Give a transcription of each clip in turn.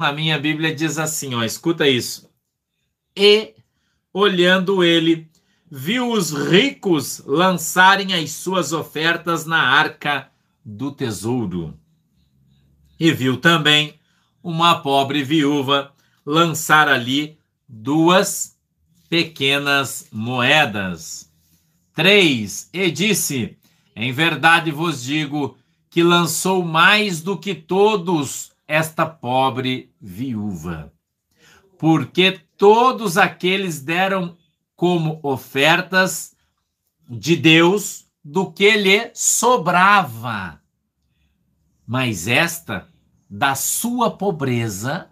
na minha Bíblia diz assim, ó, escuta isso. E olhando ele, viu os ricos lançarem as suas ofertas na arca do tesouro. E viu também uma pobre viúva lançar ali duas pequenas moedas. Três, e disse: Em verdade vos digo que lançou mais do que todos esta pobre viúva. Porque todos aqueles deram como ofertas de Deus do que lhe sobrava. Mas esta, da sua pobreza,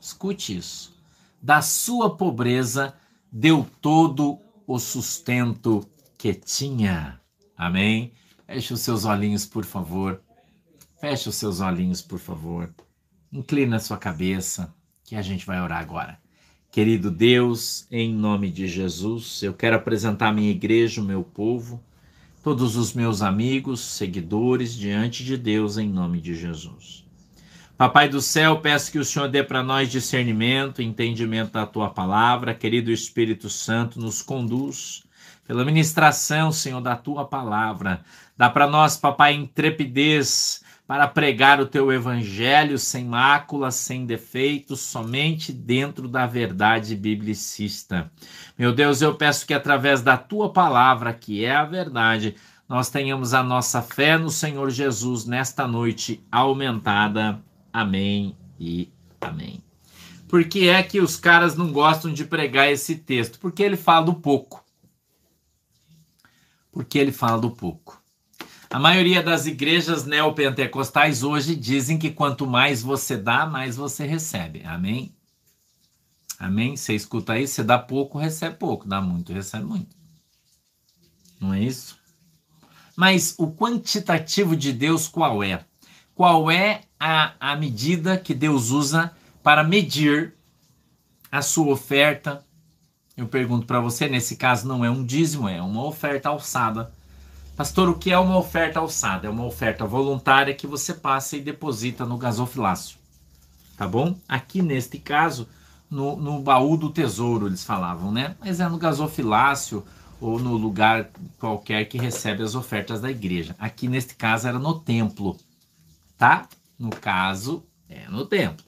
escute isso, da sua pobreza, deu todo o sustento que tinha. Amém? Feche os seus olhinhos, por favor. Feche os seus olhinhos, por favor. Inclina a sua cabeça, que a gente vai orar agora. Querido Deus, em nome de Jesus, eu quero apresentar a minha igreja, o meu povo, todos os meus amigos, seguidores, diante de Deus, em nome de Jesus. Papai do céu, peço que o Senhor dê para nós discernimento, entendimento da tua palavra. Querido Espírito Santo, nos conduz pela ministração, Senhor, da tua palavra. Dá para nós, papai, intrepidez para pregar o teu evangelho sem mácula, sem defeitos, somente dentro da verdade biblicista. Meu Deus, eu peço que através da tua palavra, que é a verdade, nós tenhamos a nossa fé no Senhor Jesus nesta noite aumentada. Amém e amém. Por que é que os caras não gostam de pregar esse texto? Porque ele fala do pouco. Porque ele fala do pouco. A maioria das igrejas neopentecostais hoje dizem que quanto mais você dá, mais você recebe. Amém? Amém? Você escuta aí, você dá pouco, recebe pouco. Dá muito, recebe muito. Não é isso? Mas o quantitativo de Deus qual é? Qual é a, a medida que Deus usa para medir a sua oferta? Eu pergunto para você, nesse caso não é um dízimo, é uma oferta alçada Pastor, o que é uma oferta alçada? É uma oferta voluntária que você passa e deposita no gasofilácio. Tá bom? Aqui neste caso, no, no baú do tesouro, eles falavam, né? Mas é no gasofilácio ou no lugar qualquer que recebe as ofertas da igreja. Aqui neste caso era no templo, tá? No caso, é no templo,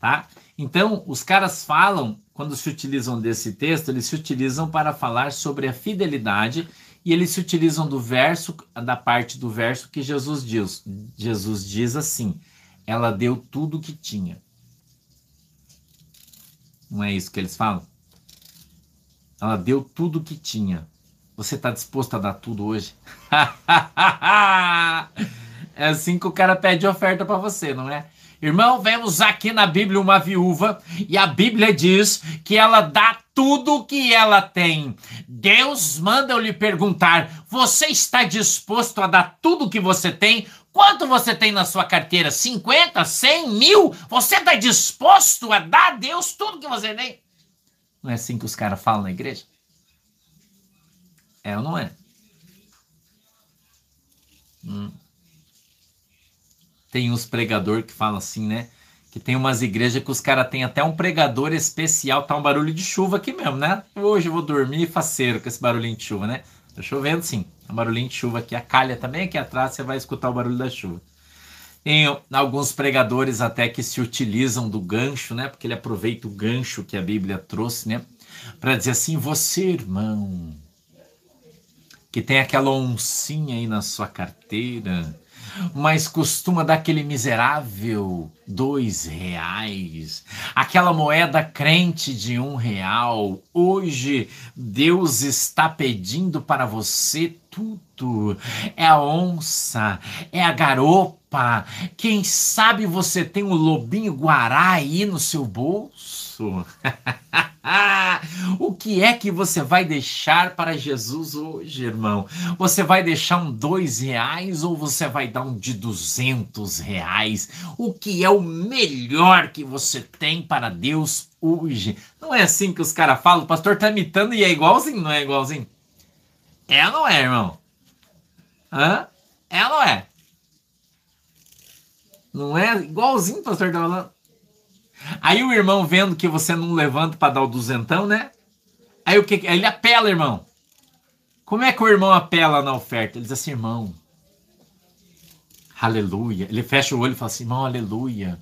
tá? Então, os caras falam, quando se utilizam desse texto, eles se utilizam para falar sobre a fidelidade e eles se utilizam do verso, da parte do verso que Jesus diz. Jesus diz assim: ela deu tudo o que tinha. Não é isso que eles falam? Ela deu tudo o que tinha. Você está disposto a dar tudo hoje? é assim que o cara pede oferta para você, não é? Irmão, vemos aqui na Bíblia uma viúva e a Bíblia diz que ela dá tudo o que ela tem. Deus manda eu lhe perguntar: você está disposto a dar tudo o que você tem? Quanto você tem na sua carteira? 50, 100, mil? Você está disposto a dar a Deus tudo que você tem? Não é assim que os caras falam na igreja? É ou não é? Hum. Tem uns pregador que falam assim, né? que tem umas igrejas que os caras têm até um pregador especial, tá um barulho de chuva aqui mesmo, né? Hoje eu vou dormir faceiro com esse barulhinho de chuva, né? Tá chovendo sim, é um barulhinho de chuva aqui, a calha também aqui atrás, você vai escutar o barulho da chuva. Tem alguns pregadores até que se utilizam do gancho, né? Porque ele aproveita o gancho que a Bíblia trouxe, né? Para dizer assim, você, irmão, que tem aquela oncinha aí na sua carteira, mas costuma dar aquele miserável dois reais, aquela moeda crente de um real. Hoje Deus está pedindo para você tudo. É a onça, é a garopa. Quem sabe você tem um lobinho guará aí no seu bolso? o que é que você vai deixar para Jesus hoje, irmão? Você vai deixar um dois reais ou você vai dar um de duzentos reais? O que é o melhor que você tem para Deus hoje? Não é assim que os caras falam, o pastor tá imitando e é igualzinho, não é igualzinho? É ou não é, irmão? Hã? É ou não é? Não é igualzinho o pastor tá falando? Aí o irmão vendo que você não levanta para dar o duzentão, né? Aí o que? Ele apela, irmão. Como é que o irmão apela na oferta? Ele diz assim, irmão, aleluia. Ele fecha o olho e fala assim, irmão, aleluia.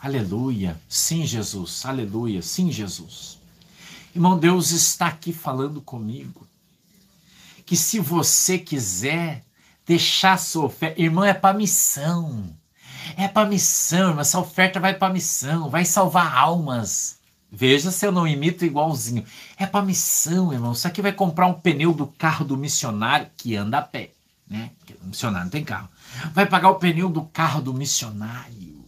Aleluia. Sim, Jesus. Aleluia. Sim, Jesus. Irmão, Deus está aqui falando comigo. Que se você quiser deixar sua oferta, irmão, é para missão. É para missão, irmão. Essa oferta vai para missão, vai salvar almas. Veja se eu não imito igualzinho. É para missão, irmão. Isso aqui vai comprar um pneu do carro do missionário que anda a pé, né? O missionário não tem carro. Vai pagar o pneu do carro do missionário.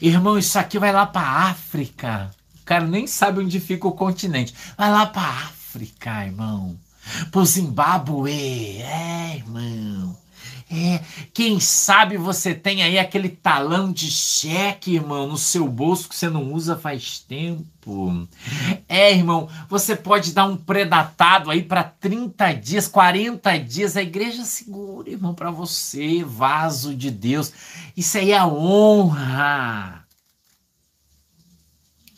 Irmão, isso aqui vai lá para África. O cara nem sabe onde fica o continente. Vai lá para África, irmão. Pro Zimbábue. É, irmão. É, quem sabe você tem aí aquele talão de cheque, irmão, no seu bolso que você não usa faz tempo. É, irmão, você pode dar um predatado aí para 30 dias, 40 dias. A igreja segura, irmão, para você, vaso de Deus. Isso aí é honra.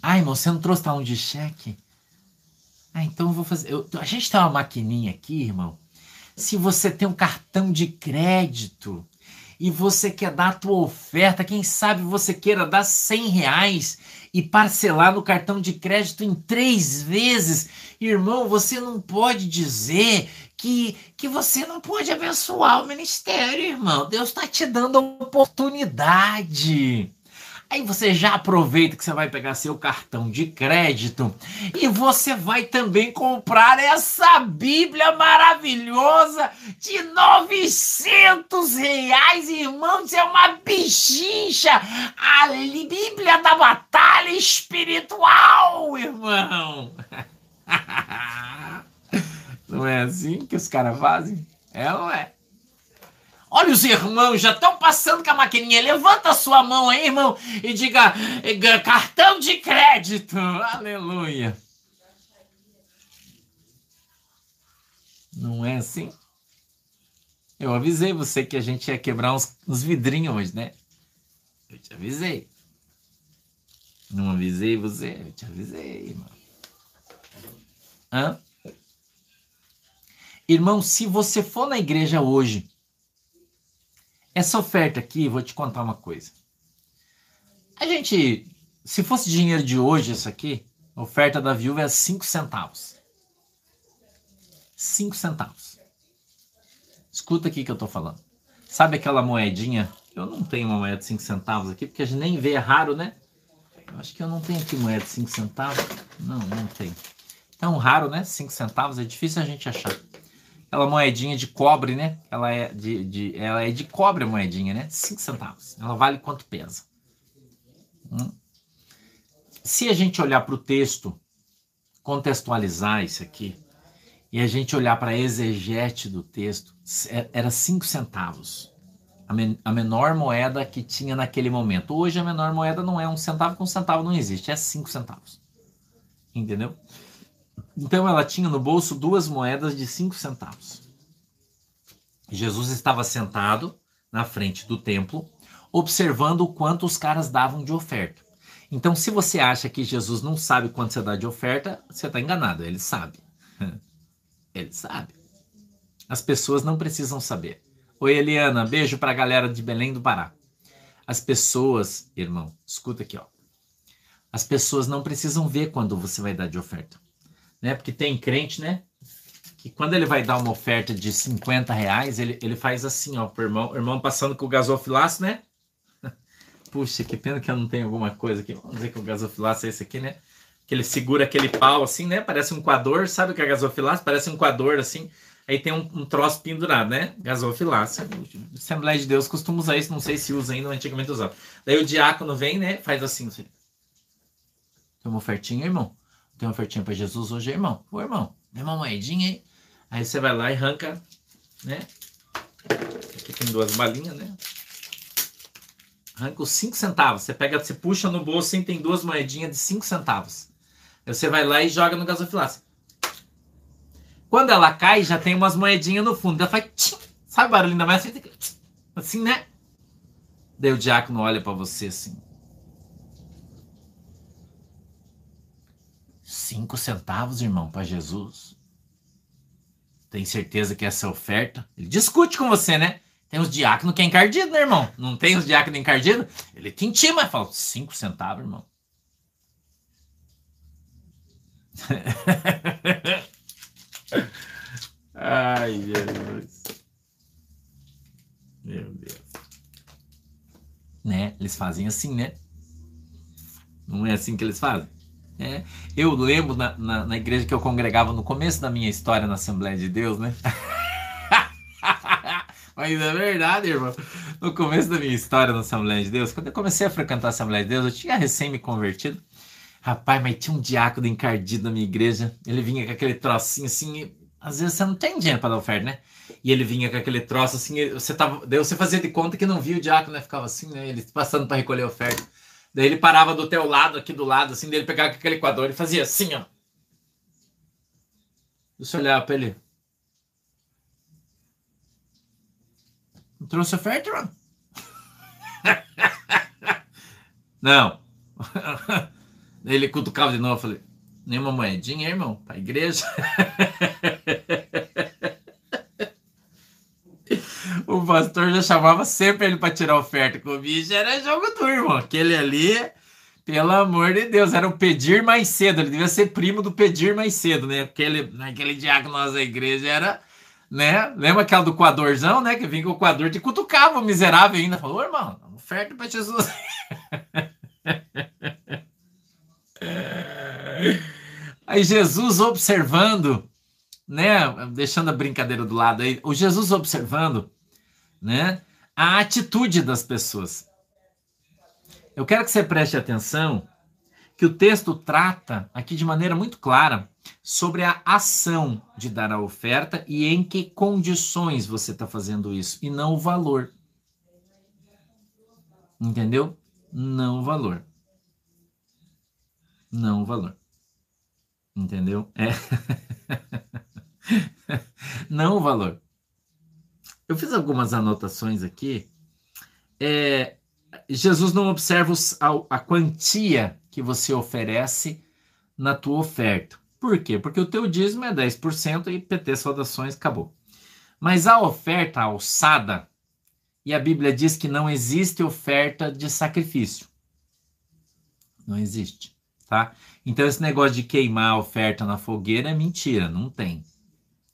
Ah, irmão, você não trouxe talão de cheque? Ah, então eu vou fazer. Eu, a gente tem uma maquininha aqui, irmão se você tem um cartão de crédito e você quer dar a tua oferta, quem sabe você queira dar 100 reais e parcelar no cartão de crédito em três vezes. Irmão, você não pode dizer que, que você não pode abençoar o ministério, irmão. Deus está te dando a oportunidade. Aí você já aproveita que você vai pegar seu cartão de crédito e você vai também comprar essa Bíblia maravilhosa de 900 reais, irmão. Isso é uma bichincha. A Bíblia da Batalha Espiritual, irmão. Não é assim que os caras fazem? É ou é? Olha, os irmãos já estão passando com a maquininha. Levanta a sua mão aí, irmão, e diga cartão de crédito. Aleluia. Não é assim? Eu avisei você que a gente ia quebrar uns, uns vidrinhos hoje, né? Eu te avisei. Não avisei você? Eu te avisei, irmão. Hã? Irmão, se você for na igreja hoje essa oferta aqui, vou te contar uma coisa. A gente, se fosse dinheiro de hoje, isso aqui, a oferta da viúva é 5 centavos. 5 centavos. Escuta aqui que eu tô falando. Sabe aquela moedinha? Eu não tenho uma moeda de 5 centavos aqui, porque a gente nem vê, é raro, né? Eu acho que eu não tenho aqui moeda de 5 centavos. Não, não tem. Então, raro, né? 5 centavos é difícil a gente achar aquela moedinha de cobre, né? Ela é de, de, ela é de cobre a moedinha, né? 5 centavos. Ela vale quanto pesa. Hum? Se a gente olhar para o texto, contextualizar isso aqui, e a gente olhar para a exegete do texto, é, era 5 centavos. A, men a menor moeda que tinha naquele momento. Hoje a menor moeda não é um centavo, com um centavo não existe, é 5 centavos. Entendeu? Então ela tinha no bolso duas moedas de cinco centavos. Jesus estava sentado na frente do templo, observando o quanto os caras davam de oferta. Então, se você acha que Jesus não sabe quanto você dá de oferta, você está enganado. Ele sabe. Ele sabe. As pessoas não precisam saber. Oi, Eliana, beijo para a galera de Belém do Pará. As pessoas, irmão, escuta aqui, ó. As pessoas não precisam ver quando você vai dar de oferta né? Porque tem crente, né? Que quando ele vai dar uma oferta de 50 reais, ele, ele faz assim, ó, pro irmão, irmão passando com o gasofilaço, né? Puxa, que pena que eu não tenho alguma coisa aqui. Vamos dizer que o gasofilaço é esse aqui, né? Que ele segura aquele pau assim, né? Parece um coador, sabe o que é gasofilaço? Parece um coador assim. Aí tem um, um troço pendurado, né? Gasofilaço. Assembleia de Deus costuma usar isso, não sei se usa ainda, antigamente usava. Daí o diácono vem, né? Faz assim. assim. Tem uma ofertinha, irmão? Tem uma ofertinha para Jesus hoje, irmão. Ô, irmão, dê uma moedinha aí. Aí você vai lá e arranca, né? Aqui tem duas balinhas, né? Arranca os 5 centavos. Você pega, você puxa no bolso e tem duas moedinhas de 5 centavos. Aí você vai lá e joga no gasofilácio. Quando ela cai, já tem umas moedinhas no fundo. Ela faz. Tchim, sabe barulho da mais? Assim, né? Daí o diácono olha para você assim. Cinco centavos, irmão, para Jesus. Tem certeza que essa oferta? Ele discute com você, né? Tem os diáconos que é encardido, né, irmão? Não tem os diáconos encardidos? Ele te intima, fala, cinco centavos, irmão. Ai, Jesus. Meu Deus. Né? Eles fazem assim, né? Não é assim que eles fazem? É. Eu lembro na, na, na, igreja que eu congregava no começo da minha história na Assembleia de Deus, né? Mas é verdade, irmão. No começo da minha história na Assembleia de Deus, quando eu comecei a frequentar a Assembleia de Deus, eu tinha recém me convertido. Rapaz, mas tinha um diácono encardido na minha igreja. Ele vinha com aquele trocinho assim. Às vezes você não tem dinheiro para dar oferta, né? E ele vinha com aquele troço assim. Você tava, daí você fazia de conta que não via o diácono, né? Ficava assim, né? Ele passando para recolher a oferta. Daí ele parava do teu lado, aqui do lado, assim, dele pegava aquele equador e fazia assim, ó. Você olhava para ele. Não trouxe oferta, mano? Não. Ele cutucava de novo, eu falei, nenhuma moedinha, irmão, pra igreja. o pastor já chamava sempre ele para tirar oferta com o bicho, era jogo irmão. Aquele ali, pelo amor de Deus, era o pedir mais cedo. Ele devia ser primo do pedir mais cedo, né? Aquele, naquele diácono da igreja era, né? Lembra aquela do coadorzão, né? Que vinha com o coador de cutucava o miserável ainda. Falou, irmão, oferta para Jesus. Aí Jesus observando, né? Deixando a brincadeira do lado aí, o Jesus observando, né? A atitude das pessoas. Eu quero que você preste atenção que o texto trata aqui de maneira muito clara sobre a ação de dar a oferta e em que condições você está fazendo isso, e não o valor. Entendeu? Não o valor não o valor. Entendeu? É. não o valor. Eu fiz algumas anotações aqui. É, Jesus não observa a, a quantia que você oferece na tua oferta. Por quê? Porque o teu dízimo é 10% e PT saudações acabou. Mas a oferta alçada, e a Bíblia diz que não existe oferta de sacrifício. Não existe tá? Então esse negócio de queimar a oferta na fogueira é mentira, não tem.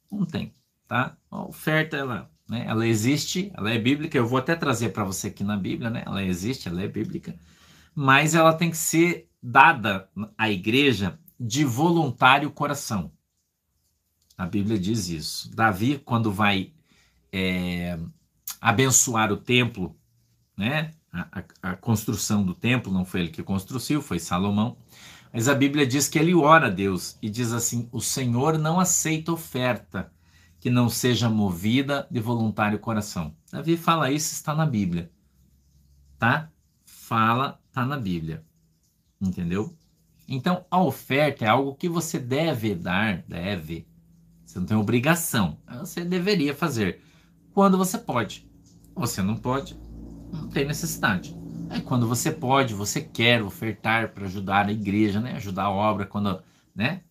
Não tem, tá? A oferta ela, né, ela existe, ela é bíblica, eu vou até trazer para você aqui na Bíblia, né? Ela existe, ela é bíblica, mas ela tem que ser dada à igreja de voluntário coração. A Bíblia diz isso. Davi, quando vai é, abençoar o templo, né? A, a, a, construção do templo não foi ele que construiu, foi Salomão. Mas a Bíblia diz que ele ora a Deus e diz assim: O Senhor não aceita oferta que não seja movida de voluntário coração. Davi fala isso, está na Bíblia. Tá? Fala, está na Bíblia. Entendeu? Então, a oferta é algo que você deve dar, deve. Você não tem obrigação. Você deveria fazer quando você pode. Você não pode, não tem necessidade. É quando você pode, você quer ofertar para ajudar a igreja, né? Ajudar a obra quando, né?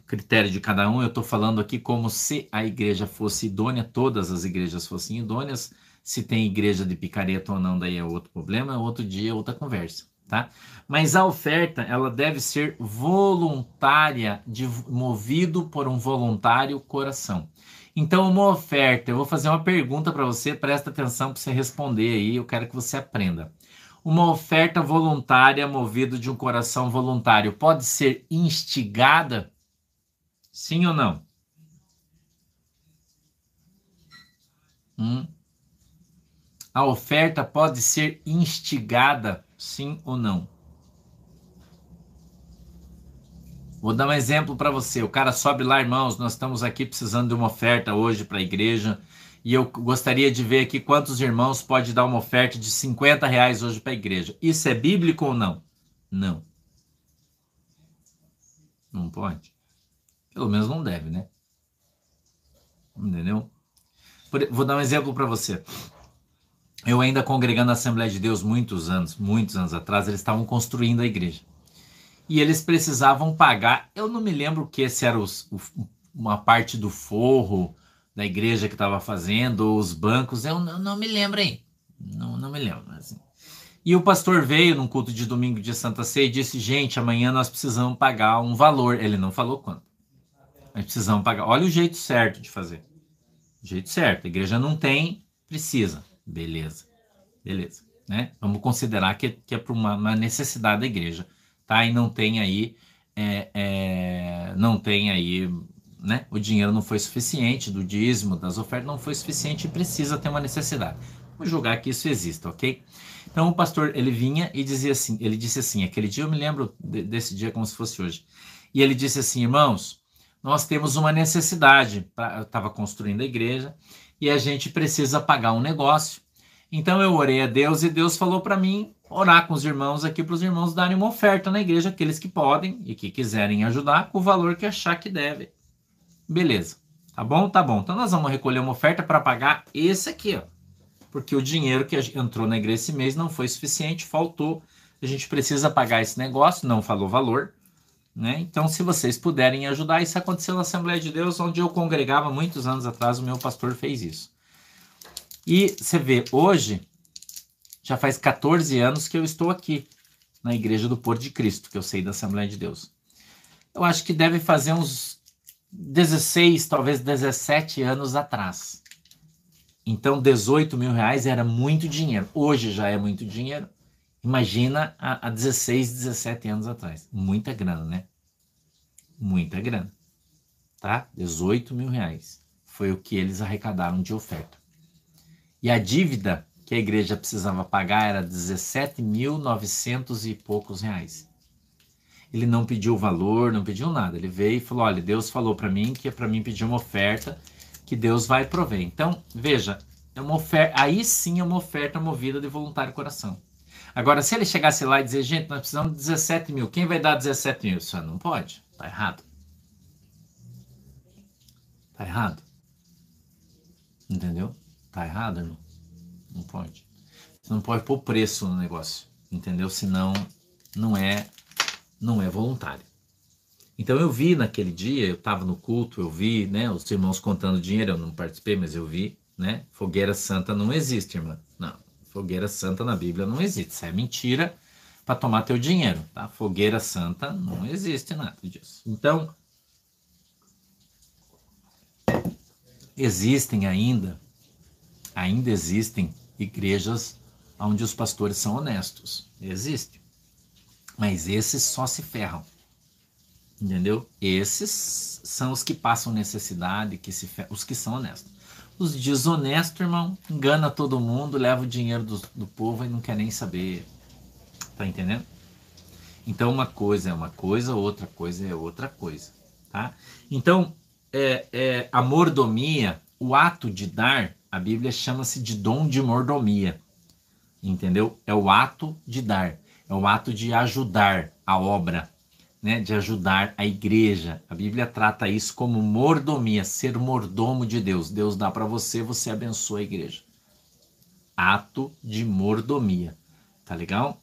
Critério de cada um, eu estou falando aqui como se a igreja fosse idônea, todas as igrejas fossem idôneas. Se tem igreja de picareta ou não, daí é outro problema, outro dia, é outra conversa, tá? Mas a oferta, ela deve ser voluntária, de, movido por um voluntário coração. Então, uma oferta, eu vou fazer uma pergunta para você, presta atenção para você responder aí, eu quero que você aprenda. Uma oferta voluntária movida de um coração voluntário pode ser instigada? Sim ou não? Hum? A oferta pode ser instigada? Sim ou não? Vou dar um exemplo para você. O cara sobe lá, irmãos, nós estamos aqui precisando de uma oferta hoje para a igreja. E eu gostaria de ver aqui quantos irmãos pode dar uma oferta de 50 reais hoje para a igreja. Isso é bíblico ou não? Não. Não pode. Pelo menos não deve, né? Entendeu? Vou dar um exemplo para você. Eu ainda congregando na Assembleia de Deus muitos anos, muitos anos atrás, eles estavam construindo a igreja. e eles precisavam pagar. Eu não me lembro que se era os, uma parte do forro da igreja que estava fazendo, ou os bancos, eu não, não me lembro aí. Não, não me lembro. Assim. E o pastor veio num culto de domingo de Santa Ceia e disse: gente, amanhã nós precisamos pagar um valor. Ele não falou quanto. Nós precisamos pagar. Olha o jeito certo de fazer. O jeito certo. A igreja não tem, precisa. Beleza. Beleza. Né? Vamos considerar que, que é por uma, uma necessidade da igreja tá? E não tem aí, é, é, não tem aí, né? O dinheiro não foi suficiente do dízimo, das ofertas, não foi suficiente e precisa ter uma necessidade. Vamos julgar que isso exista, ok? Então o pastor ele vinha e dizia assim, ele disse assim, aquele dia eu me lembro desse dia como se fosse hoje. E ele disse assim, irmãos, nós temos uma necessidade. Eu estava construindo a igreja e a gente precisa pagar um negócio. Então eu orei a Deus e Deus falou para mim orar com os irmãos aqui para os irmãos darem uma oferta na igreja, aqueles que podem e que quiserem ajudar, com o valor que achar que deve. Beleza. Tá bom? Tá bom. Então nós vamos recolher uma oferta para pagar esse aqui, ó. Porque o dinheiro que entrou na igreja esse mês não foi suficiente, faltou. A gente precisa pagar esse negócio, não falou valor. Né? Então, se vocês puderem ajudar, isso aconteceu na Assembleia de Deus, onde eu congregava muitos anos atrás, o meu pastor fez isso. E você vê, hoje, já faz 14 anos que eu estou aqui na Igreja do Porto de Cristo, que eu sei da Assembleia de Deus. Eu acho que deve fazer uns 16, talvez 17 anos atrás. Então, 18 mil reais era muito dinheiro. Hoje já é muito dinheiro. Imagina há 16, 17 anos atrás. Muita grana, né? Muita grana. Tá? 18 mil reais. Foi o que eles arrecadaram de oferta. E a dívida que a igreja precisava pagar era 17.900 e poucos reais. Ele não pediu valor, não pediu nada. Ele veio e falou: Olha, Deus falou para mim que é para mim pedir uma oferta, que Deus vai prover. Então, veja, é uma oferta, aí sim é uma oferta movida de voluntário coração. Agora, se ele chegasse lá e dizer, gente, nós precisamos de 17 mil, quem vai dar 17 mil? Isso não pode, tá errado. Tá errado. Entendeu? Tá errado, irmão. Não pode. Você não pode pôr preço no negócio, entendeu? Senão não é não é voluntário. Então eu vi naquele dia, eu estava no culto, eu vi, né, os irmãos contando dinheiro, eu não participei, mas eu vi, né? Fogueira santa não existe, irmã. Fogueira santa na Bíblia não existe. Isso é mentira para tomar teu dinheiro, tá? Fogueira santa não existe nada disso. Então existem ainda ainda existem igrejas onde os pastores são honestos. Existe. Mas esses só se ferram. Entendeu? Esses são os que passam necessidade, que se ferram, os que são honestos. Os desonestos, irmão, engana todo mundo, leva o dinheiro do, do povo e não quer nem saber. Tá entendendo? Então, uma coisa é uma coisa, outra coisa é outra coisa. Tá? Então, é, é, a mordomia, o ato de dar, a Bíblia chama-se de dom de mordomia. Entendeu? É o ato de dar, é o ato de ajudar a obra, né? De ajudar a igreja. A Bíblia trata isso como mordomia, ser mordomo de Deus. Deus dá para você, você abençoa a igreja. Ato de mordomia. Tá legal?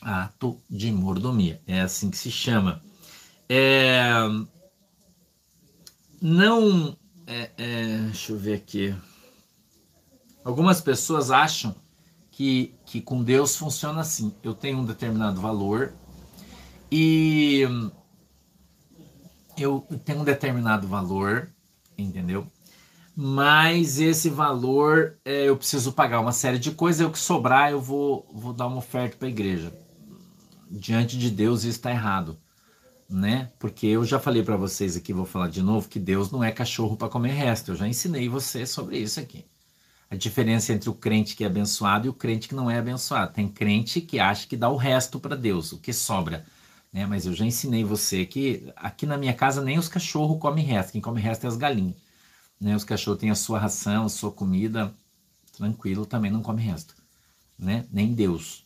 Ato de mordomia. É assim que se chama. É... Não. É, é... Deixa eu ver aqui. Algumas pessoas acham que, que com Deus funciona assim. Eu tenho um determinado valor e eu tenho um determinado valor, entendeu? Mas esse valor é, eu preciso pagar uma série de coisas, o que sobrar eu vou, vou dar uma oferta para a igreja. Diante de Deus isso está errado, né? Porque eu já falei para vocês aqui, vou falar de novo, que Deus não é cachorro para comer resto. Eu já ensinei você sobre isso aqui a diferença entre o crente que é abençoado e o crente que não é abençoado. Tem crente que acha que dá o resto para Deus, o que sobra. Né? Mas eu já ensinei você que aqui na minha casa nem os cachorros comem resto, quem come resto é as galinhas. Né? Os cachorros têm a sua ração, a sua comida, tranquilo, também não come resto. Né? Nem Deus.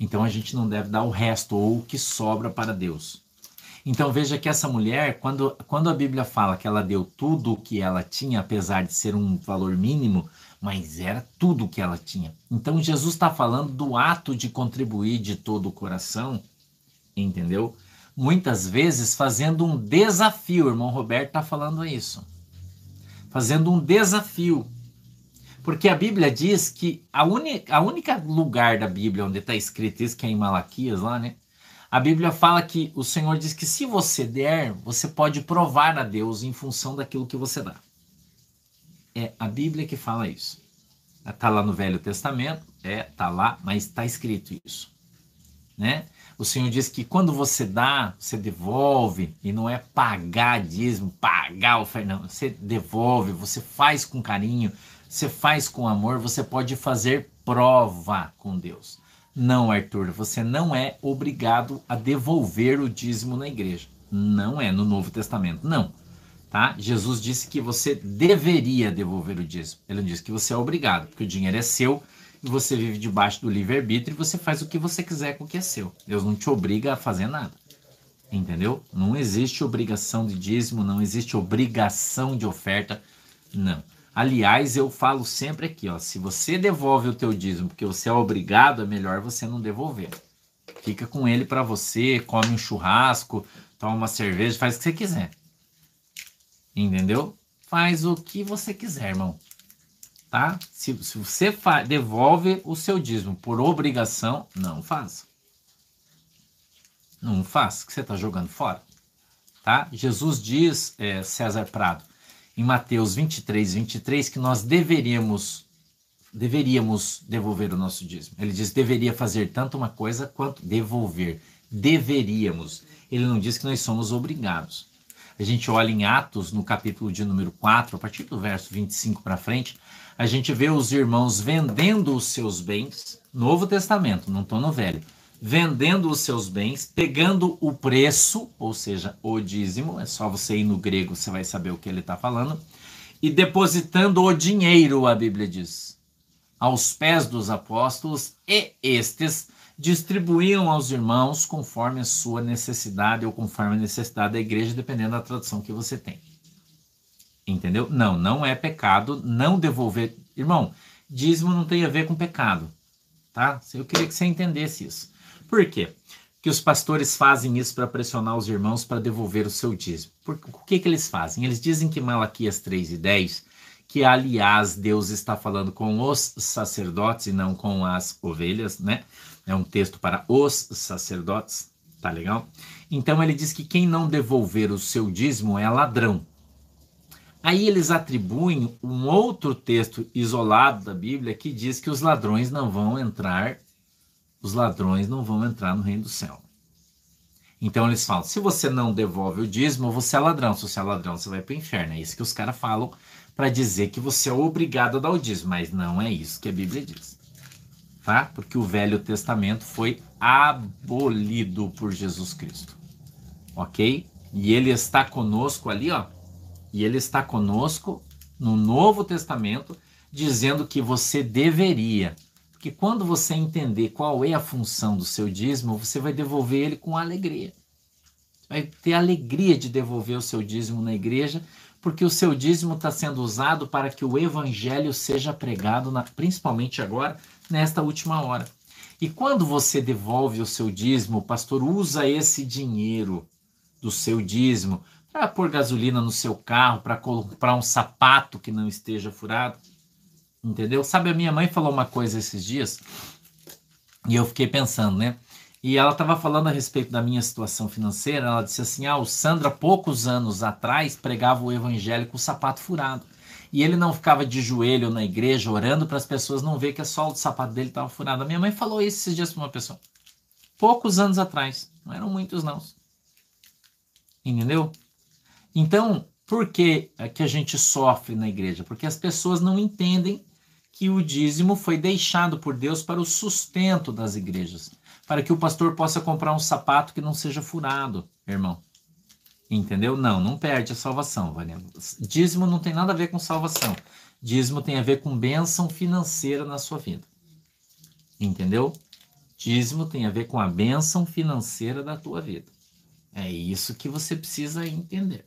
Então a gente não deve dar o resto ou o que sobra para Deus. Então veja que essa mulher, quando, quando a Bíblia fala que ela deu tudo o que ela tinha, apesar de ser um valor mínimo, mas era tudo o que ela tinha. Então Jesus está falando do ato de contribuir de todo o coração, entendeu? muitas vezes fazendo um desafio. Irmão Roberto está falando isso. Fazendo um desafio. Porque a Bíblia diz que a, única, a única lugar da Bíblia onde está escrito isso, que é em Malaquias lá, né? A Bíblia fala que o Senhor diz que se você der, você pode provar a Deus em função daquilo que você dá. É a Bíblia que fala isso. Está lá no Velho Testamento, é, tá lá, mas está escrito isso, né? O Senhor diz que quando você dá, você devolve, e não é pagar dízimo, pagar oferta, não, você devolve, você faz com carinho, você faz com amor, você pode fazer prova com Deus. Não, Arthur, você não é obrigado a devolver o dízimo na igreja. Não é no Novo Testamento, não. Tá? Jesus disse que você deveria devolver o dízimo. Ele não disse que você é obrigado, porque o dinheiro é seu você vive debaixo do livre-arbítrio e você faz o que você quiser com o que é seu. Deus não te obriga a fazer nada. Entendeu? Não existe obrigação de dízimo, não existe obrigação de oferta, não. Aliás, eu falo sempre aqui, ó, se você devolve o teu dízimo porque você é obrigado, é melhor você não devolver. Fica com ele para você, come um churrasco, toma uma cerveja, faz o que você quiser. Entendeu? Faz o que você quiser, irmão. Tá? Se, se você devolve o seu dízimo por obrigação, não faça. Não faça, que você está jogando fora. Tá? Jesus diz, é, César Prado, em Mateus 23, 23, que nós deveríamos deveríamos devolver o nosso dízimo. Ele diz deveria fazer tanto uma coisa quanto devolver. Deveríamos. Ele não diz que nós somos obrigados. A gente olha em Atos, no capítulo de número 4, a partir do verso 25 para frente, a gente vê os irmãos vendendo os seus bens, Novo Testamento, não estou no Velho, vendendo os seus bens, pegando o preço, ou seja, o dízimo, é só você ir no grego, você vai saber o que ele está falando, e depositando o dinheiro, a Bíblia diz, aos pés dos apóstolos, e estes distribuíam aos irmãos conforme a sua necessidade ou conforme a necessidade da igreja, dependendo da tradução que você tem. Entendeu? Não, não é pecado não devolver. Irmão, dízimo não tem a ver com pecado, tá? Eu queria que você entendesse isso. Por quê? Que os pastores fazem isso para pressionar os irmãos para devolver o seu dízimo. Por, o que, que eles fazem? Eles dizem que Malaquias 3 e 10, que aliás Deus está falando com os sacerdotes e não com as ovelhas, né? É um texto para os sacerdotes, tá legal? Então ele diz que quem não devolver o seu dízimo é ladrão. Aí eles atribuem um outro texto isolado da Bíblia que diz que os ladrões não vão entrar os ladrões não vão entrar no reino do céu. Então eles falam: se você não devolve o dízimo, você é ladrão. Se você é ladrão, você vai para o inferno. É isso que os caras falam para dizer que você é obrigado a dar o dízimo. Mas não é isso que a Bíblia diz. Tá? Porque o Velho Testamento foi abolido por Jesus Cristo. Ok? E ele está conosco ali, ó. E ele está conosco no Novo Testamento, dizendo que você deveria porque quando você entender qual é a função do seu dízimo, você vai devolver ele com alegria. Vai ter alegria de devolver o seu dízimo na igreja, porque o seu dízimo está sendo usado para que o evangelho seja pregado, na, principalmente agora, nesta última hora. E quando você devolve o seu dízimo, o pastor usa esse dinheiro do seu dízimo para pôr gasolina no seu carro, para comprar um sapato que não esteja furado Entendeu? Sabe, a minha mãe falou uma coisa esses dias e eu fiquei pensando, né? E ela estava falando a respeito da minha situação financeira. Ela disse assim: Ah, o Sandra, poucos anos atrás, pregava o evangelho com o sapato furado. E ele não ficava de joelho na igreja orando para as pessoas não ver que a sola do sapato dele estava furada. A minha mãe falou isso esses dias para uma pessoa. Poucos anos atrás. Não eram muitos, não. Entendeu? Então, por que, é que a gente sofre na igreja? Porque as pessoas não entendem que o dízimo foi deixado por Deus para o sustento das igrejas, para que o pastor possa comprar um sapato que não seja furado, irmão. Entendeu? Não, não perde a salvação, Vânia. Dízimo não tem nada a ver com salvação. Dízimo tem a ver com bênção financeira na sua vida. Entendeu? Dízimo tem a ver com a bênção financeira da tua vida. É isso que você precisa entender.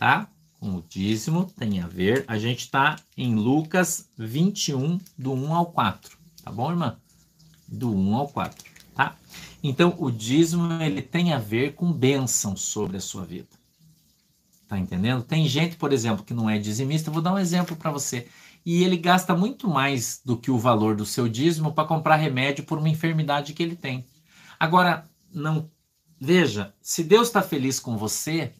Tá? com o dízimo tem a ver. A gente está em Lucas 21, do 1 ao 4. Tá bom, irmã? Do 1 ao 4, tá? Então, o dízimo ele tem a ver com bênção sobre a sua vida. Tá entendendo? Tem gente, por exemplo, que não é dizimista, vou dar um exemplo para você. E ele gasta muito mais do que o valor do seu dízimo para comprar remédio por uma enfermidade que ele tem. Agora, não veja, se Deus está feliz com você,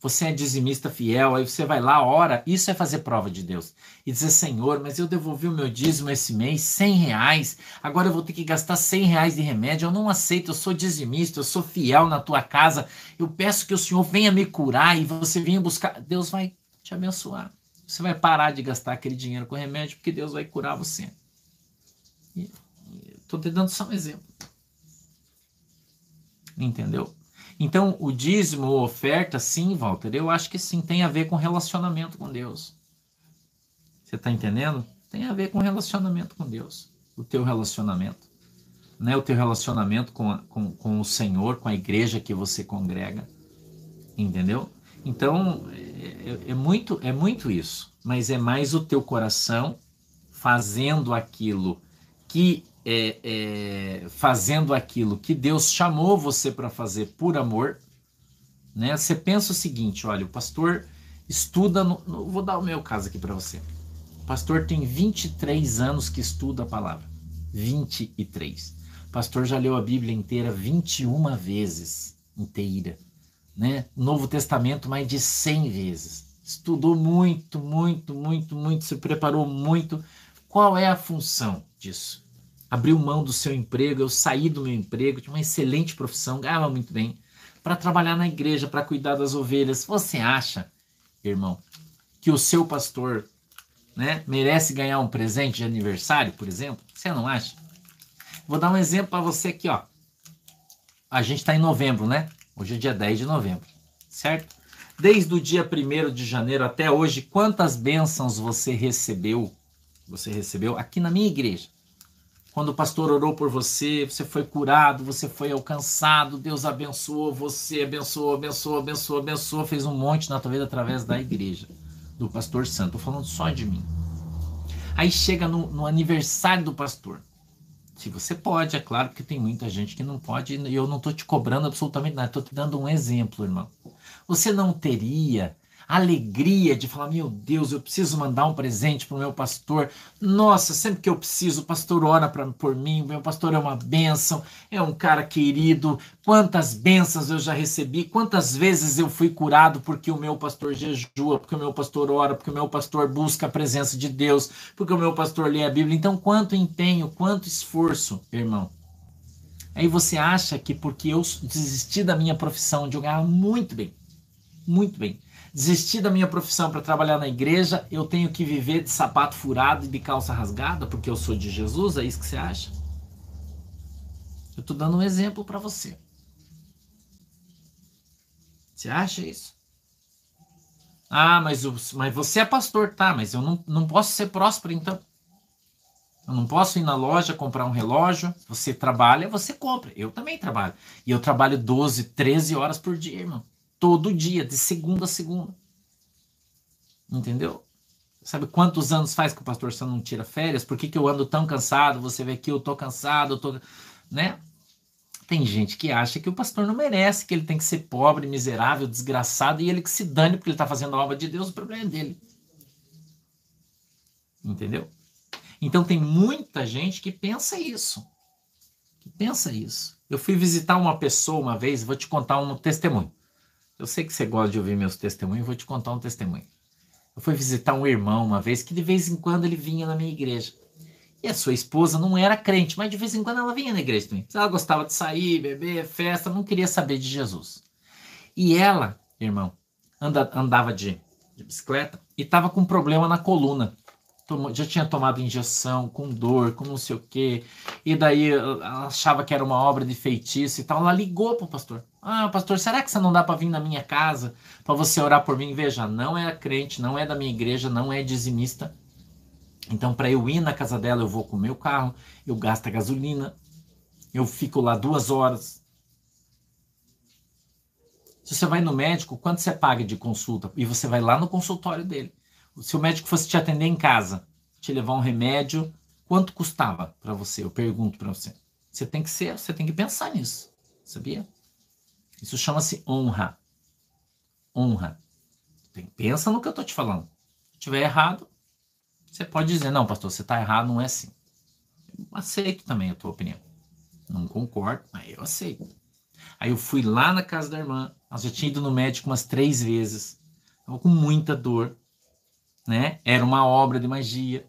você é dizimista fiel, aí você vai lá, ora, isso é fazer prova de Deus. E dizer, Senhor, mas eu devolvi o meu dízimo esse mês, 100 reais, agora eu vou ter que gastar 100 reais de remédio, eu não aceito, eu sou dizimista, eu sou fiel na tua casa, eu peço que o Senhor venha me curar e você venha buscar, Deus vai te abençoar. Você vai parar de gastar aquele dinheiro com remédio, porque Deus vai curar você. Estou te dando só um exemplo. Entendeu? Então, o dízimo, oferta, sim, Walter, eu acho que sim, tem a ver com relacionamento com Deus. Você está entendendo? Tem a ver com relacionamento com Deus. O teu relacionamento. Né? O teu relacionamento com, com, com o Senhor, com a igreja que você congrega. Entendeu? Então, é, é, é, muito, é muito isso. Mas é mais o teu coração fazendo aquilo que é, é, fazendo aquilo que Deus chamou você para fazer por amor, né? Você pensa o seguinte: olha, o pastor estuda. No, no, vou dar o meu caso aqui para você. O pastor tem 23 anos que estuda a palavra. 23. O pastor já leu a Bíblia inteira 21 vezes inteira. Né? Novo Testamento mais de 100 vezes. Estudou muito, muito, muito, muito, se preparou muito. Qual é a função disso? Abriu mão do seu emprego, eu saí do meu emprego, tinha uma excelente profissão, ganhava muito bem, para trabalhar na igreja, para cuidar das ovelhas. Você acha, irmão, que o seu pastor né, merece ganhar um presente de aniversário, por exemplo? Você não acha? Vou dar um exemplo para você aqui, ó. A gente está em novembro, né? Hoje é dia 10 de novembro, certo? Desde o dia 1 de janeiro até hoje, quantas bênçãos você recebeu? Você recebeu aqui na minha igreja? Quando o pastor orou por você, você foi curado, você foi alcançado, Deus abençoou você, abençoou, abençoou, abençoou, abençoou, fez um monte na tua vida através da igreja, do pastor santo. Estou falando só de mim. Aí chega no, no aniversário do pastor. Se você pode, é claro, porque tem muita gente que não pode, e eu não estou te cobrando absolutamente nada, estou te dando um exemplo, irmão. Você não teria alegria de falar: meu Deus, eu preciso mandar um presente para o meu pastor. Nossa, sempre que eu preciso, o pastor ora pra, por mim. Meu pastor é uma bênção, é um cara querido. Quantas bênçãos eu já recebi, quantas vezes eu fui curado porque o meu pastor jejua, porque o meu pastor ora, porque o meu pastor busca a presença de Deus, porque o meu pastor lê a Bíblia. Então, quanto empenho, quanto esforço, irmão. Aí você acha que porque eu desisti da minha profissão, onde eu ganhava muito bem, muito bem, desistir da minha profissão para trabalhar na igreja, eu tenho que viver de sapato furado e de calça rasgada porque eu sou de Jesus? É isso que você acha? Eu estou dando um exemplo para você. Você acha isso? Ah, mas, o, mas você é pastor, tá? Mas eu não, não posso ser próspero então. Eu não posso ir na loja comprar um relógio. Você trabalha, você compra. Eu também trabalho. E eu trabalho 12, 13 horas por dia, irmão todo dia, de segunda a segunda. Entendeu? Sabe quantos anos faz que o pastor São não tira férias? Por que, que eu ando tão cansado? Você vê que eu tô cansado, eu tô. Né? Tem gente que acha que o pastor não merece, que ele tem que ser pobre, miserável, desgraçado, e ele que se dane porque ele está fazendo a obra de Deus, o problema é dele. Entendeu? Então tem muita gente que pensa isso. Que pensa isso. Eu fui visitar uma pessoa uma vez, vou te contar um testemunho. Eu sei que você gosta de ouvir meus testemunhos, vou te contar um testemunho. Eu fui visitar um irmão uma vez que de vez em quando ele vinha na minha igreja. E a sua esposa não era crente, mas de vez em quando ela vinha na igreja também. Ela gostava de sair, beber, festa, não queria saber de Jesus. E ela, irmão, anda, andava de, de bicicleta e estava com problema na coluna tomou, já tinha tomado injeção, com dor, com não sei o quê, e daí ela achava que era uma obra de feitiço e tal. Ela ligou para o pastor: Ah, pastor, será que você não dá para vir na minha casa para você orar por mim? Veja, não é crente, não é da minha igreja, não é dizimista. Então, para eu ir na casa dela, eu vou com o meu carro, eu gasto a gasolina, eu fico lá duas horas. Se você vai no médico, quanto você paga de consulta? E você vai lá no consultório dele se o médico fosse te atender em casa, te levar um remédio, quanto custava para você? Eu pergunto para você. Você tem que ser, você tem que pensar nisso, sabia? Isso chama-se honra. Honra. Pensa no que eu tô te falando. Se tiver errado, você pode dizer, não, pastor, você tá errado, não é assim. Eu aceito também a tua opinião. Não concordo, mas eu aceito. Aí eu fui lá na casa da irmã, nós já tinha ido no médico umas três vezes. Tava com muita dor, né? Era uma obra de magia.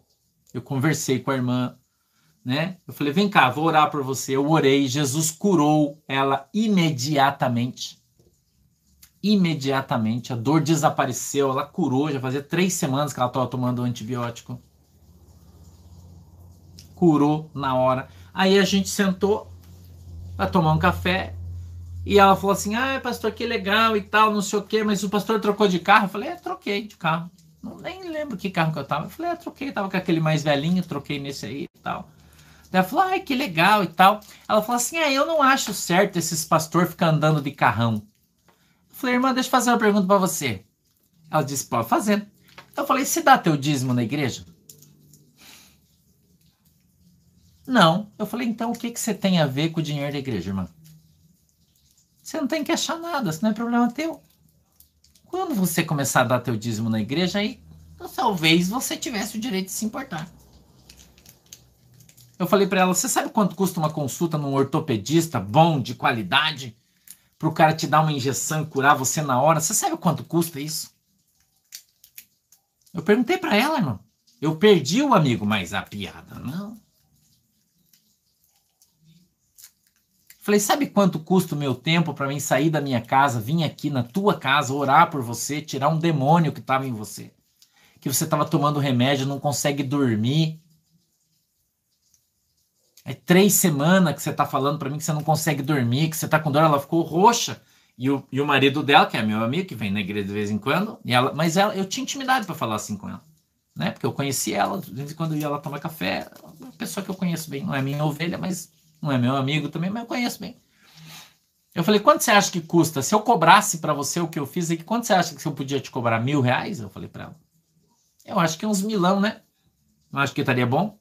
Eu conversei com a irmã, né? Eu falei, vem cá, vou orar por você. Eu orei, Jesus curou ela imediatamente. Imediatamente, a dor desapareceu, ela curou. Já fazia três semanas que ela estava tomando antibiótico. Curou na hora. Aí a gente sentou para tomar um café. E ela falou assim: Ah, pastor, que legal e tal, não sei o quê, mas o pastor trocou de carro. Eu falei: É, troquei de carro. Não, nem lembro que carro que eu tava. Eu falei: É, troquei, tava com aquele mais velhinho, troquei nesse aí e tal. Ela falou, ai, que legal e tal. Ela falou assim, ah, eu não acho certo esses pastor ficar andando de carrão. Eu falei, irmã, deixa eu fazer uma pergunta para você. Ela disse, pode fazer. Eu falei, você dá teu dízimo na igreja? Não. Eu falei, então o que, que você tem a ver com o dinheiro da igreja, irmã? Você não tem que achar nada, isso não é problema teu. Quando você começar a dar teu dízimo na igreja, aí talvez você tivesse o direito de se importar. Eu falei para ela: você sabe quanto custa uma consulta num ortopedista bom, de qualidade? Para o cara te dar uma injeção e curar você na hora? Você sabe quanto custa isso? Eu perguntei para ela, irmão. Eu perdi o amigo, mas a piada não. Falei, sabe quanto custa o meu tempo para mim sair da minha casa, vir aqui na tua casa, orar por você, tirar um demônio que estava em você? Que você estava tomando remédio, não consegue dormir, é três semanas que você tá falando para mim que você não consegue dormir, que você tá com dor. Ela ficou roxa. E o, e o marido dela, que é meu amigo, que vem na igreja de vez em quando, e ela, mas ela, eu tinha intimidade para falar assim com ela. Né? Porque eu conheci ela, de vez em quando eu ia lá tomar café. Uma pessoa que eu conheço bem. Não é minha ovelha, mas não é meu amigo também, mas eu conheço bem. Eu falei, quanto você acha que custa? Se eu cobrasse para você o que eu fiz aqui, quanto você acha que eu podia te cobrar? Mil reais? Eu falei para ela. Eu acho que uns milão, né? Eu acho que estaria bom.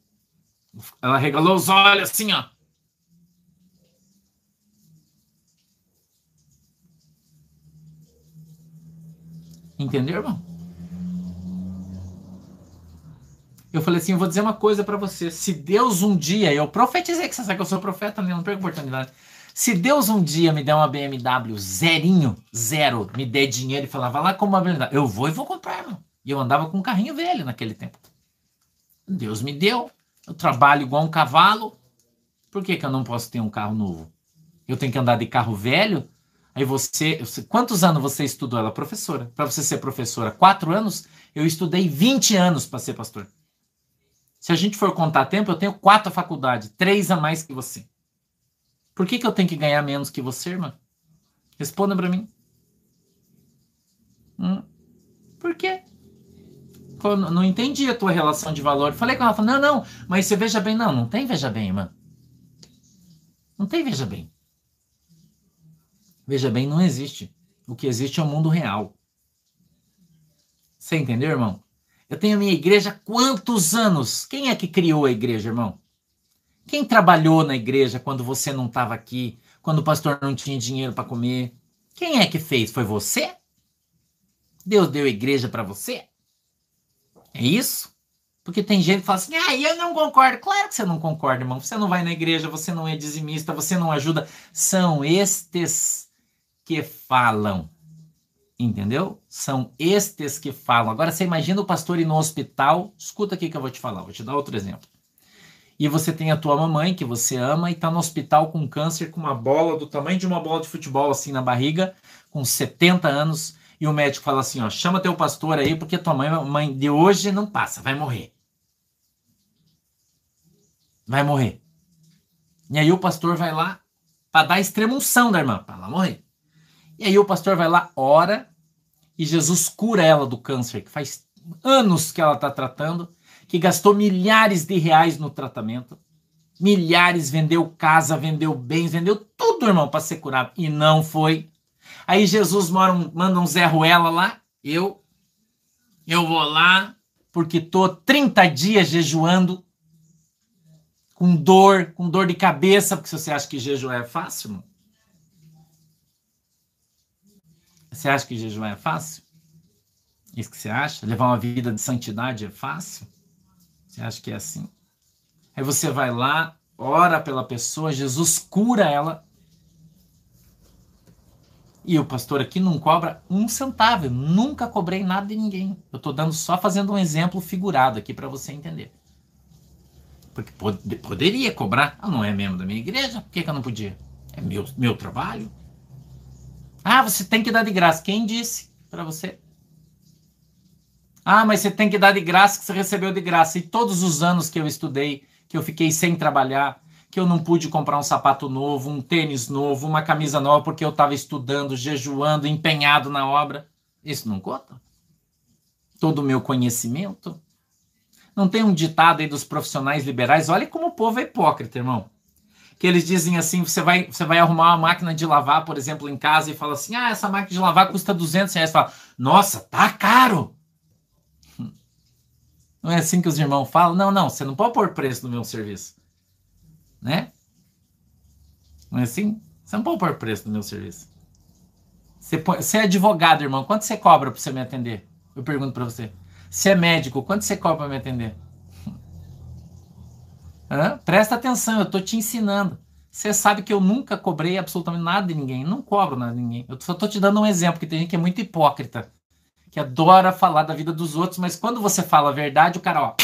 Ela regalou os olhos assim, ó. Entendeu, irmão? Eu falei assim, eu vou dizer uma coisa para você. Se Deus um dia, eu profetizei que você sabe que eu sou profeta, né? não perco oportunidade. Se Deus um dia me der uma BMW zerinho, zero, me der dinheiro e falar, vai lá com uma BMW, eu vou e vou comprar, irmão. E eu andava com um carrinho velho naquele tempo. Deus me deu. Eu trabalho igual um cavalo. Por que, que eu não posso ter um carro novo? Eu tenho que andar de carro velho? Aí você. Quantos anos você estudou? Ela professora. Para você ser professora, quatro anos? Eu estudei 20 anos para ser pastor. Se a gente for contar tempo, eu tenho quatro faculdades, três a mais que você. Por que, que eu tenho que ganhar menos que você, irmã? Responda para mim. Hum? Por quê? Eu não entendi a tua relação de valor. Falei com ela, não, não, mas você veja bem. Não, não tem veja bem, irmã. Não tem veja bem. Veja bem, não existe. O que existe é o mundo real. Você entendeu, irmão? Eu tenho a minha igreja há quantos anos? Quem é que criou a igreja, irmão? Quem trabalhou na igreja quando você não estava aqui? Quando o pastor não tinha dinheiro para comer? Quem é que fez? Foi você? Deus deu igreja para você? É isso? Porque tem gente que fala assim, ah, eu não concordo. Claro que você não concorda, irmão. Você não vai na igreja, você não é dizimista, você não ajuda. São estes que falam. Entendeu? São estes que falam. Agora você imagina o pastor ir no hospital. Escuta aqui que eu vou te falar, vou te dar outro exemplo. E você tem a tua mamãe, que você ama, e está no hospital com câncer, com uma bola do tamanho de uma bola de futebol, assim, na barriga, com 70 anos e o médico fala assim, ó, chama teu pastor aí porque tua mãe, mãe de hoje não passa, vai morrer. Vai morrer. E aí o pastor vai lá para dar extrema unção da irmã, para ela morrer. E aí o pastor vai lá, ora, e Jesus cura ela do câncer, que faz anos que ela está tratando, que gastou milhares de reais no tratamento. Milhares, vendeu casa, vendeu bens, vendeu tudo, irmão, para ser curado. E não foi Aí Jesus manda um Zé Ruela lá, eu, eu vou lá, porque tô 30 dias jejuando, com dor, com dor de cabeça, porque você acha que jejuar é fácil, mano? Você acha que jejuar é fácil? Isso que você acha? Levar uma vida de santidade é fácil? Você acha que é assim? Aí você vai lá, ora pela pessoa, Jesus cura ela. E o pastor aqui não cobra um centavo. Eu nunca cobrei nada de ninguém. Eu estou dando só fazendo um exemplo figurado aqui para você entender. Porque pod poderia cobrar. Ah, não é membro da minha igreja? Por que, que eu não podia? É meu, meu trabalho. Ah, você tem que dar de graça. Quem disse para você? Ah, mas você tem que dar de graça que você recebeu de graça. E todos os anos que eu estudei, que eu fiquei sem trabalhar, que eu não pude comprar um sapato novo, um tênis novo, uma camisa nova, porque eu estava estudando, jejuando, empenhado na obra. Isso não conta? Todo o meu conhecimento? Não tem um ditado aí dos profissionais liberais? Olha como o povo é hipócrita, irmão. Que eles dizem assim: você vai, você vai arrumar uma máquina de lavar, por exemplo, em casa e fala assim: ah, essa máquina de lavar custa 200 reais. Fala, nossa, tá caro. Não é assim que os irmãos falam? Não, não, você não pode pôr preço no meu serviço. Né? Não é assim? Você não pode pôr preço no meu serviço. Você, põe, você é advogado, irmão. Quanto você cobra para você me atender? Eu pergunto para você. Se é médico, quanto você cobra para me atender? Hã? Presta atenção, eu estou te ensinando. Você sabe que eu nunca cobrei absolutamente nada de ninguém. Não cobro nada de ninguém. Eu só estou te dando um exemplo, que tem gente que é muito hipócrita. Que adora falar da vida dos outros, mas quando você fala a verdade, o cara, ó.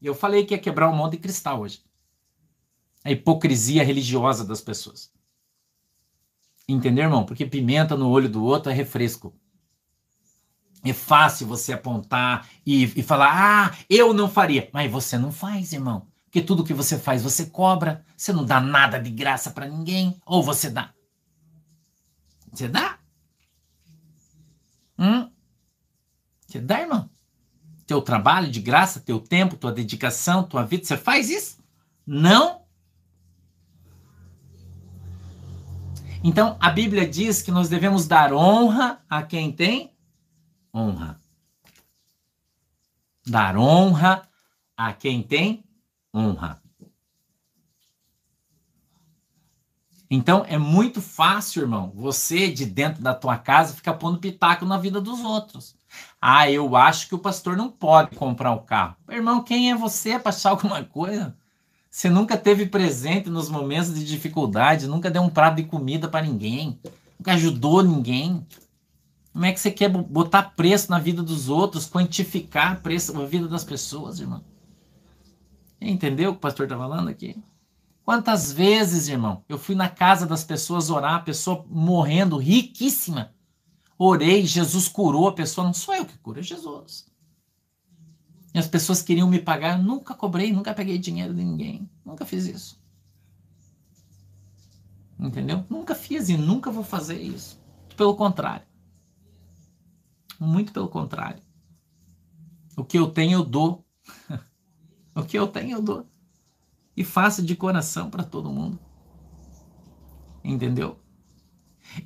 Eu falei que ia quebrar um monte de cristal hoje. A hipocrisia religiosa das pessoas. Entendeu, irmão? Porque pimenta no olho do outro é refresco. É fácil você apontar e, e falar, ah, eu não faria. Mas você não faz, irmão. Porque tudo que você faz, você cobra. Você não dá nada de graça para ninguém. Ou você dá? Você dá? Hum? Você dá, irmão? Teu trabalho de graça, teu tempo, tua dedicação, tua vida, você faz isso? Não? Então, a Bíblia diz que nós devemos dar honra a quem tem honra. Dar honra a quem tem honra. Então é muito fácil, irmão, você de dentro da tua casa ficar pondo pitaco na vida dos outros. Ah, eu acho que o pastor não pode comprar o um carro. Irmão, quem é você para achar alguma coisa? Você nunca teve presente nos momentos de dificuldade, nunca deu um prato de comida para ninguém, nunca ajudou ninguém. Como é que você quer botar preço na vida dos outros, quantificar preço na vida das pessoas, irmão? Entendeu o que o pastor está falando aqui? Quantas vezes, irmão, eu fui na casa das pessoas orar, a pessoa morrendo, riquíssima. Orei, Jesus curou a pessoa, não sou eu que curo, é Jesus. E as pessoas queriam me pagar, nunca cobrei, nunca peguei dinheiro de ninguém, nunca fiz isso. Entendeu? Nunca fiz e nunca vou fazer isso. Pelo contrário. Muito pelo contrário. O que eu tenho, eu dou. o que eu tenho, eu dou. E faço de coração para todo mundo. Entendeu?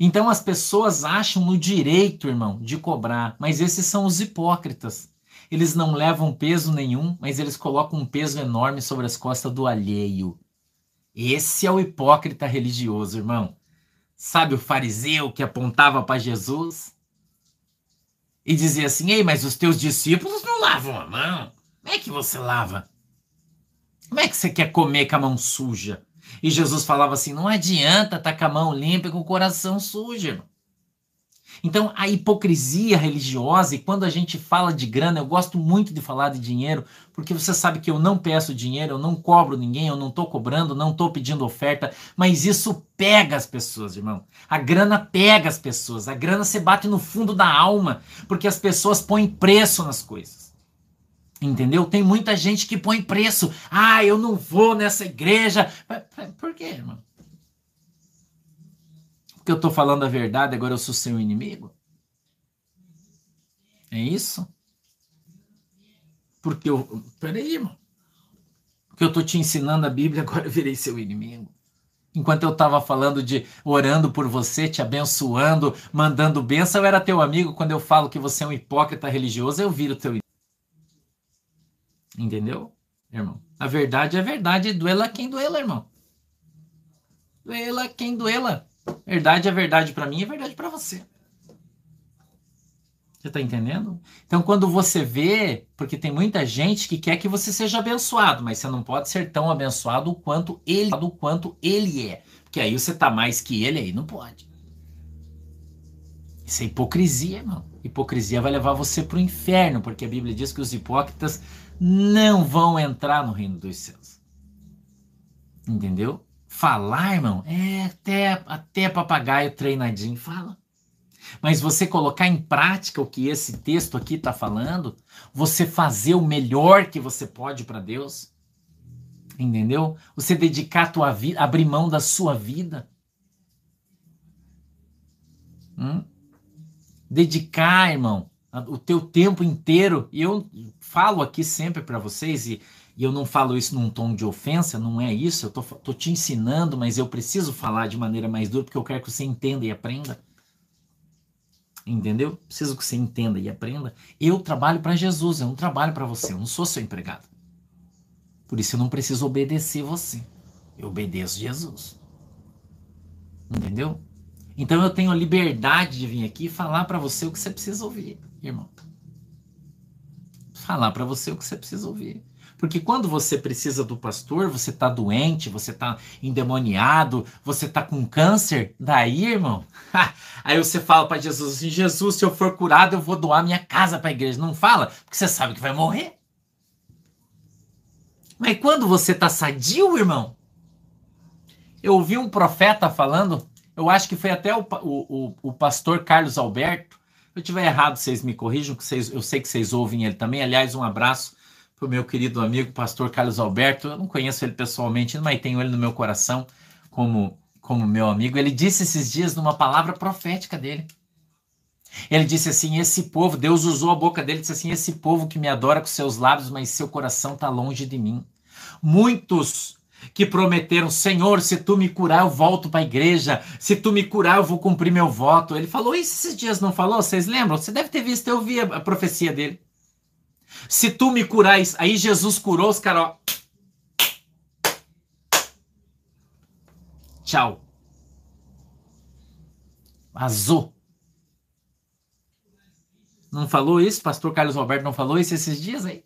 Então as pessoas acham no direito, irmão, de cobrar, mas esses são os hipócritas. Eles não levam peso nenhum, mas eles colocam um peso enorme sobre as costas do alheio. Esse é o hipócrita religioso, irmão. Sabe o fariseu que apontava para Jesus? e dizia assim: Ei, mas os teus discípulos não lavam a mão. Como é que você lava? Como é que você quer comer com a mão suja? E Jesus falava assim: Não adianta estar tá com a mão limpa e com o coração sujo, irmão. Então, a hipocrisia religiosa, e quando a gente fala de grana, eu gosto muito de falar de dinheiro, porque você sabe que eu não peço dinheiro, eu não cobro ninguém, eu não estou cobrando, não estou pedindo oferta, mas isso pega as pessoas, irmão. A grana pega as pessoas, a grana se bate no fundo da alma, porque as pessoas põem preço nas coisas. Entendeu? Tem muita gente que põe preço. Ah, eu não vou nessa igreja. Por quê, irmão? Porque eu estou falando a verdade, agora eu sou seu inimigo? É isso? Porque eu. Peraí, irmão. Porque eu estou te ensinando a Bíblia, agora eu virei seu inimigo. Enquanto eu estava falando de orando por você, te abençoando, mandando bênção, eu era teu amigo. Quando eu falo que você é um hipócrita religioso, eu viro teu Entendeu? irmão. A verdade é verdade, doela quem doela, irmão. Doela quem doela. Verdade é verdade para mim, é verdade para você. Você está entendendo? Então, quando você vê, porque tem muita gente que quer que você seja abençoado, mas você não pode ser tão abençoado quanto ele, quanto ele é. Porque aí você tá mais que ele, aí não pode. Isso é hipocrisia, irmão. Hipocrisia vai levar você para o inferno, porque a Bíblia diz que os hipócritas não vão entrar no reino dos céus. Entendeu? Falar, irmão, é até, até papagaio treinadinho fala. Mas você colocar em prática o que esse texto aqui está falando, você fazer o melhor que você pode para Deus, entendeu? Você dedicar a tua vida, abrir mão da sua vida. Hum? Dedicar, irmão, o teu tempo inteiro. E eu falo aqui sempre para vocês, e, e, eu não falo isso num tom de ofensa, não é isso. Eu tô, tô te ensinando, mas eu preciso falar de maneira mais dura, porque eu quero que você entenda e aprenda entendeu? Preciso que você entenda e aprenda. Eu trabalho para Jesus, eu não trabalho para você, eu não sou seu empregado. Por isso eu não preciso obedecer você. Eu obedeço Jesus. Entendeu? Então eu tenho a liberdade de vir aqui e falar para você o que você precisa ouvir, irmão. Falar para você o que você precisa ouvir. Porque quando você precisa do pastor, você está doente, você está endemoniado, você está com câncer, daí, irmão, aí você fala para Jesus assim: Jesus, se eu for curado, eu vou doar minha casa para a igreja. Não fala, porque você sabe que vai morrer. Mas quando você está sadio, irmão, eu ouvi um profeta falando, eu acho que foi até o, o, o pastor Carlos Alberto. Se eu tiver errado, vocês me corrijam, que vocês, eu sei que vocês ouvem ele também. Aliás, um abraço para o meu querido amigo, pastor Carlos Alberto. Eu não conheço ele pessoalmente, mas tenho ele no meu coração como, como meu amigo. Ele disse esses dias numa palavra profética dele. Ele disse assim: Esse povo, Deus usou a boca dele, disse assim: Esse povo que me adora com seus lábios, mas seu coração está longe de mim. Muitos que prometeram: Senhor, se tu me curar, eu volto para a igreja. Se tu me curar, eu vou cumprir meu voto. Ele falou isso esses dias, não falou? Vocês lembram? Você deve ter visto, eu vi a profecia dele. Se tu me curais, aí Jesus curou os caras, ó. Tchau. Vazou. Não falou isso? Pastor Carlos Roberto não falou isso esses dias aí?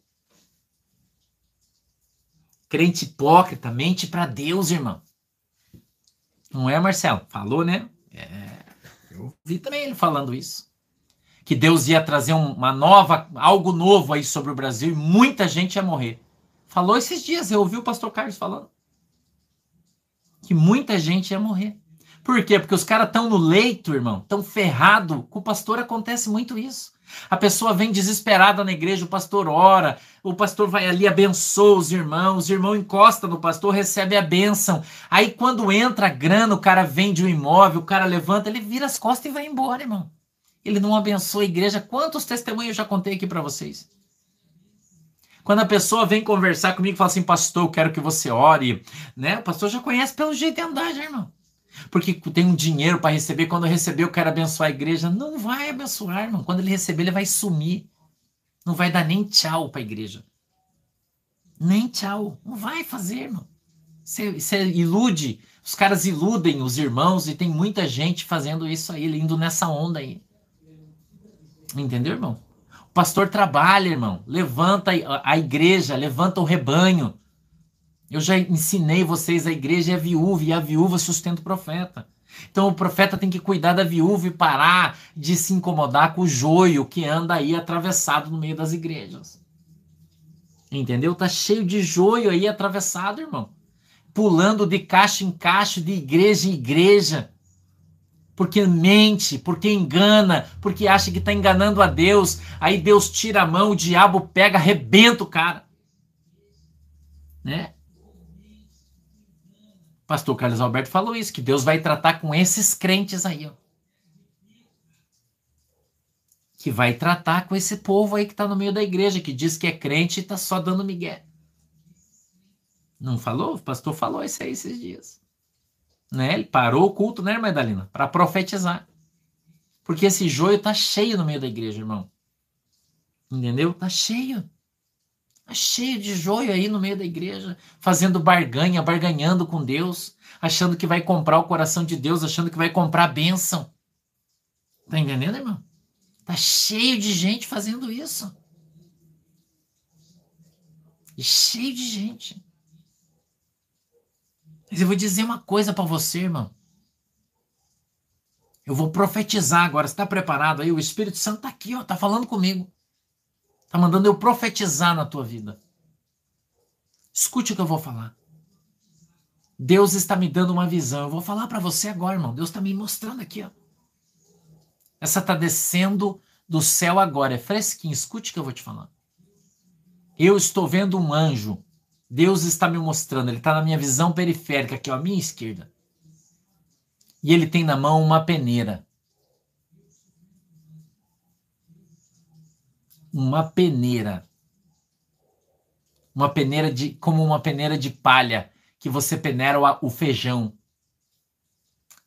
Crente hipócrita, mente para Deus, irmão. Não é, Marcelo? Falou, né? É, eu vi também ele falando isso que Deus ia trazer uma nova, algo novo aí sobre o Brasil e muita gente ia morrer. Falou esses dias, eu ouvi o pastor Carlos falando. Que muita gente ia morrer. Por quê? Porque os caras estão no leito, irmão, estão ferrado. Com o pastor acontece muito isso. A pessoa vem desesperada na igreja, o pastor ora, o pastor vai ali, abençoa os irmãos, o irmão encosta no pastor, recebe a bênção. Aí quando entra a grana, o cara vende o imóvel, o cara levanta, ele vira as costas e vai embora, irmão. Ele não abençoa a igreja. Quantos testemunhos eu já contei aqui para vocês? Quando a pessoa vem conversar comigo e fala assim, pastor, eu quero que você ore, né? O pastor já conhece pelo jeito de andar, já, irmão. Porque tem um dinheiro para receber, quando eu receber eu quero abençoar a igreja. Não vai abençoar, irmão. Quando ele receber, ele vai sumir. Não vai dar nem tchau para a igreja. Nem tchau. Não vai fazer, irmão. Você, você ilude. Os caras iludem os irmãos e tem muita gente fazendo isso aí, indo nessa onda aí. Entendeu, irmão? O pastor trabalha, irmão. Levanta a igreja, levanta o rebanho. Eu já ensinei vocês, a igreja é viúva e a viúva sustenta o profeta. Então o profeta tem que cuidar da viúva e parar de se incomodar com o joio que anda aí atravessado no meio das igrejas. Entendeu? Tá cheio de joio aí atravessado, irmão. Pulando de caixa em caixa, de igreja em igreja porque mente, porque engana, porque acha que está enganando a Deus. Aí Deus tira a mão, o diabo pega, arrebenta o cara. Né? Pastor Carlos Alberto falou isso, que Deus vai tratar com esses crentes aí, ó. Que vai tratar com esse povo aí que está no meio da igreja, que diz que é crente e está só dando migué. Não falou? O pastor falou isso aí esses dias. Né? Ele parou o culto, né, irmã? Para profetizar. Porque esse joio tá cheio no meio da igreja, irmão. Entendeu? Tá cheio. Tá cheio de joio aí no meio da igreja, fazendo barganha, barganhando com Deus, achando que vai comprar o coração de Deus, achando que vai comprar a bênção. Tá entendendo, irmão? Tá cheio de gente fazendo isso. Cheio de gente. Mas eu vou dizer uma coisa para você, irmão. Eu vou profetizar agora. Está preparado aí? O Espírito Santo está aqui, ó, tá falando comigo. Tá mandando eu profetizar na tua vida. Escute o que eu vou falar. Deus está me dando uma visão. Eu vou falar para você agora, irmão. Deus está me mostrando aqui, ó. Essa tá descendo do céu agora, é fresquinho. Escute o que eu vou te falar. Eu estou vendo um anjo. Deus está me mostrando. Ele está na minha visão periférica, aqui, ó, à minha esquerda e ele tem na mão uma peneira. Uma peneira. Uma peneira de como uma peneira de palha que você peneira o, feijão.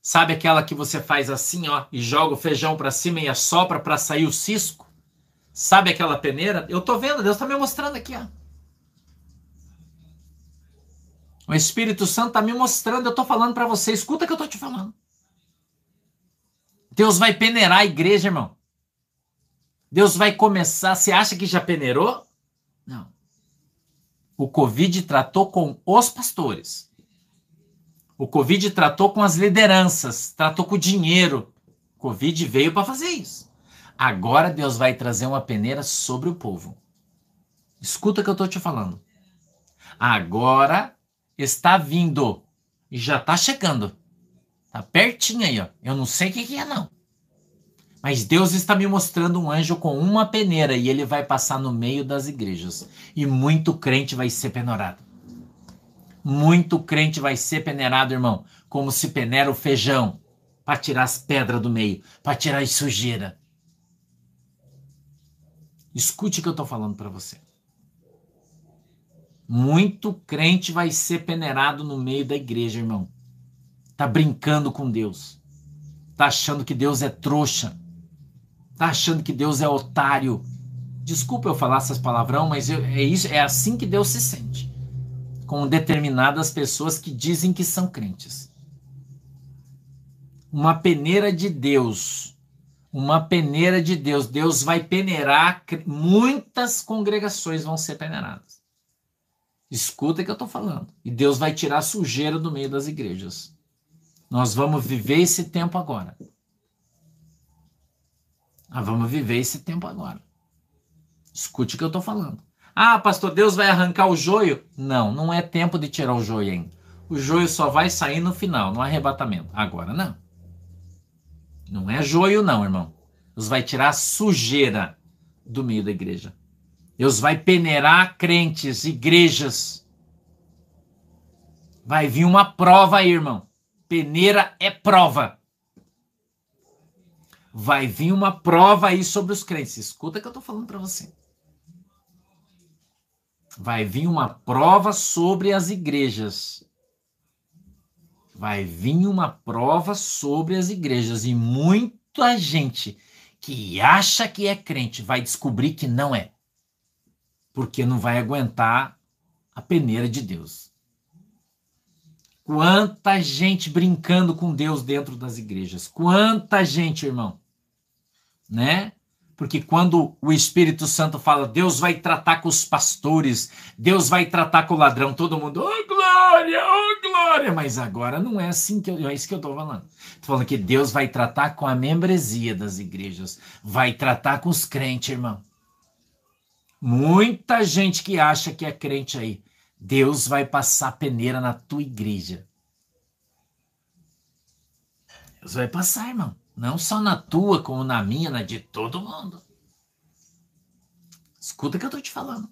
Sabe aquela que você faz assim, ó, e joga o feijão para cima e assopra para sair o cisco? Sabe aquela peneira? Eu tô vendo, Deus tá me mostrando aqui, ó. O Espírito Santo tá me mostrando, eu tô falando para você, escuta o que eu tô te falando. Deus vai peneirar a igreja, irmão. Deus vai começar. Você acha que já peneirou? Não. O Covid tratou com os pastores. O Covid tratou com as lideranças, tratou com o dinheiro. O Covid veio para fazer isso. Agora Deus vai trazer uma peneira sobre o povo. Escuta o que eu estou te falando. Agora está vindo e já está chegando. Tá pertinho aí, ó. Eu não sei o que, que é, não. Mas Deus está me mostrando um anjo com uma peneira e ele vai passar no meio das igrejas. E muito crente vai ser peneirado. Muito crente vai ser peneirado, irmão. Como se peneira o feijão. Para tirar as pedras do meio. Para tirar a sujeira. Escute o que eu estou falando para você. Muito crente vai ser peneirado no meio da igreja, irmão. Tá brincando com Deus. Tá achando que Deus é trouxa. Tá achando que Deus é otário. Desculpa eu falar essas palavrão, mas eu, é isso, é assim que Deus se sente com determinadas pessoas que dizem que são crentes. Uma peneira de Deus, uma peneira de Deus. Deus vai peneirar, muitas congregações vão ser peneiradas. Escuta o que eu estou falando. E Deus vai tirar a sujeira do meio das igrejas. Nós vamos viver esse tempo agora. Nós vamos viver esse tempo agora. Escute o que eu estou falando. Ah, pastor, Deus vai arrancar o joio? Não, não é tempo de tirar o joio ainda. O joio só vai sair no final, no arrebatamento. Agora não. Não é joio, não, irmão. Deus vai tirar a sujeira do meio da igreja. Deus vai peneirar crentes, igrejas. Vai vir uma prova aí, irmão. Peneira é prova. Vai vir uma prova aí sobre os crentes. Escuta o que eu estou falando para você. Vai vir uma prova sobre as igrejas. Vai vir uma prova sobre as igrejas. E muita gente que acha que é crente vai descobrir que não é. Porque não vai aguentar a peneira de Deus. Quanta gente brincando com Deus dentro das igrejas. Quanta gente, irmão. Né? Porque quando o Espírito Santo fala, Deus vai tratar com os pastores, Deus vai tratar com o ladrão, todo mundo, oh glória, oh glória. Mas agora não é assim que eu, é isso que eu estou falando. Estou falando que Deus vai tratar com a membresia das igrejas, vai tratar com os crentes, irmão. Muita gente que acha que é crente aí Deus vai passar peneira na tua igreja. Deus vai passar, irmão. Não só na tua, como na minha, na de todo mundo. Escuta o que eu tô te falando.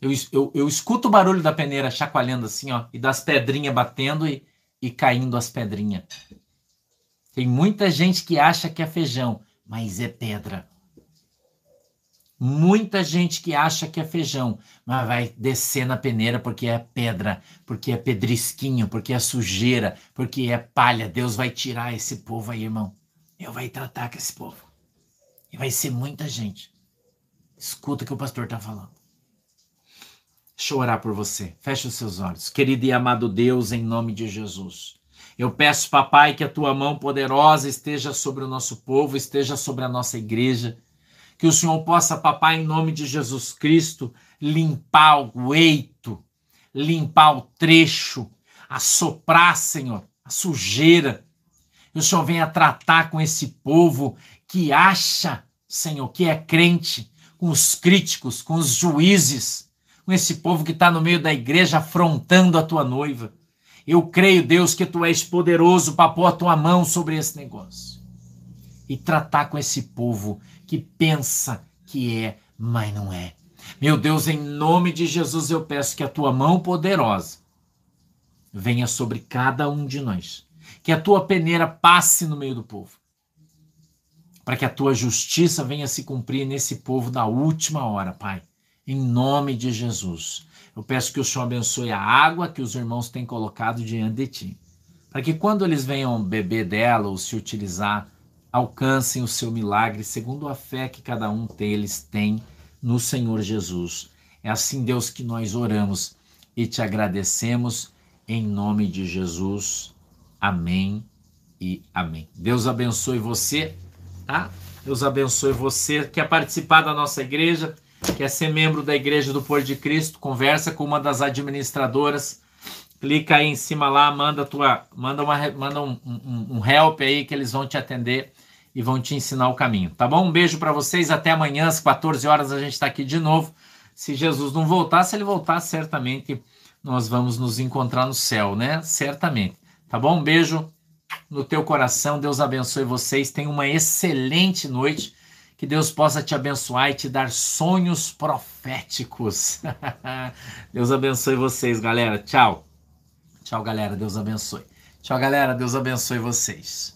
Eu, eu, eu escuto o barulho da peneira chacoalhando assim, ó, e das pedrinhas batendo e, e caindo as pedrinhas. Tem muita gente que acha que é feijão, mas é pedra. Muita gente que acha que é feijão, mas vai descer na peneira porque é pedra, porque é pedrisquinho, porque é sujeira, porque é palha. Deus vai tirar esse povo aí, irmão. Eu vai tratar com esse povo. E vai ser muita gente. Escuta o que o pastor está falando. Deixa eu orar por você. Feche os seus olhos. Querido e amado Deus, em nome de Jesus. Eu peço, papai, que a tua mão poderosa esteja sobre o nosso povo, esteja sobre a nossa igreja. Que o Senhor possa, papai, em nome de Jesus Cristo, limpar o eito, limpar o trecho, assoprar, Senhor, a sujeira. Que o Senhor venha tratar com esse povo que acha, Senhor, que é crente, com os críticos, com os juízes, com esse povo que está no meio da igreja afrontando a tua noiva. Eu creio, Deus, que tu és poderoso para pôr a tua mão sobre esse negócio e tratar com esse povo que pensa que é, mas não é. Meu Deus, em nome de Jesus, eu peço que a tua mão poderosa venha sobre cada um de nós. Que a tua peneira passe no meio do povo. Para que a tua justiça venha se cumprir nesse povo da última hora, Pai. Em nome de Jesus. Eu peço que o Senhor abençoe a água que os irmãos têm colocado diante de ti. Para que quando eles venham beber dela ou se utilizar, alcancem o seu milagre segundo a fé que cada um deles tem no Senhor Jesus. É assim, Deus, que nós oramos e te agradecemos em nome de Jesus. Amém e amém. Deus abençoe você, tá? Deus abençoe você. Quer participar da nossa igreja? quer ser membro da Igreja do Pôr de Cristo, conversa com uma das administradoras, clica aí em cima lá, manda tua, manda, uma, manda um, um, um help aí que eles vão te atender e vão te ensinar o caminho, tá bom? Um beijo para vocês, até amanhã às 14 horas a gente está aqui de novo. Se Jesus não voltar, se ele voltar, certamente nós vamos nos encontrar no céu, né? Certamente. Tá bom? Um beijo no teu coração. Deus abençoe vocês. Tenham uma excelente noite. Que Deus possa te abençoar e te dar sonhos proféticos. Deus abençoe vocês, galera. Tchau. Tchau, galera. Deus abençoe. Tchau, galera. Deus abençoe vocês.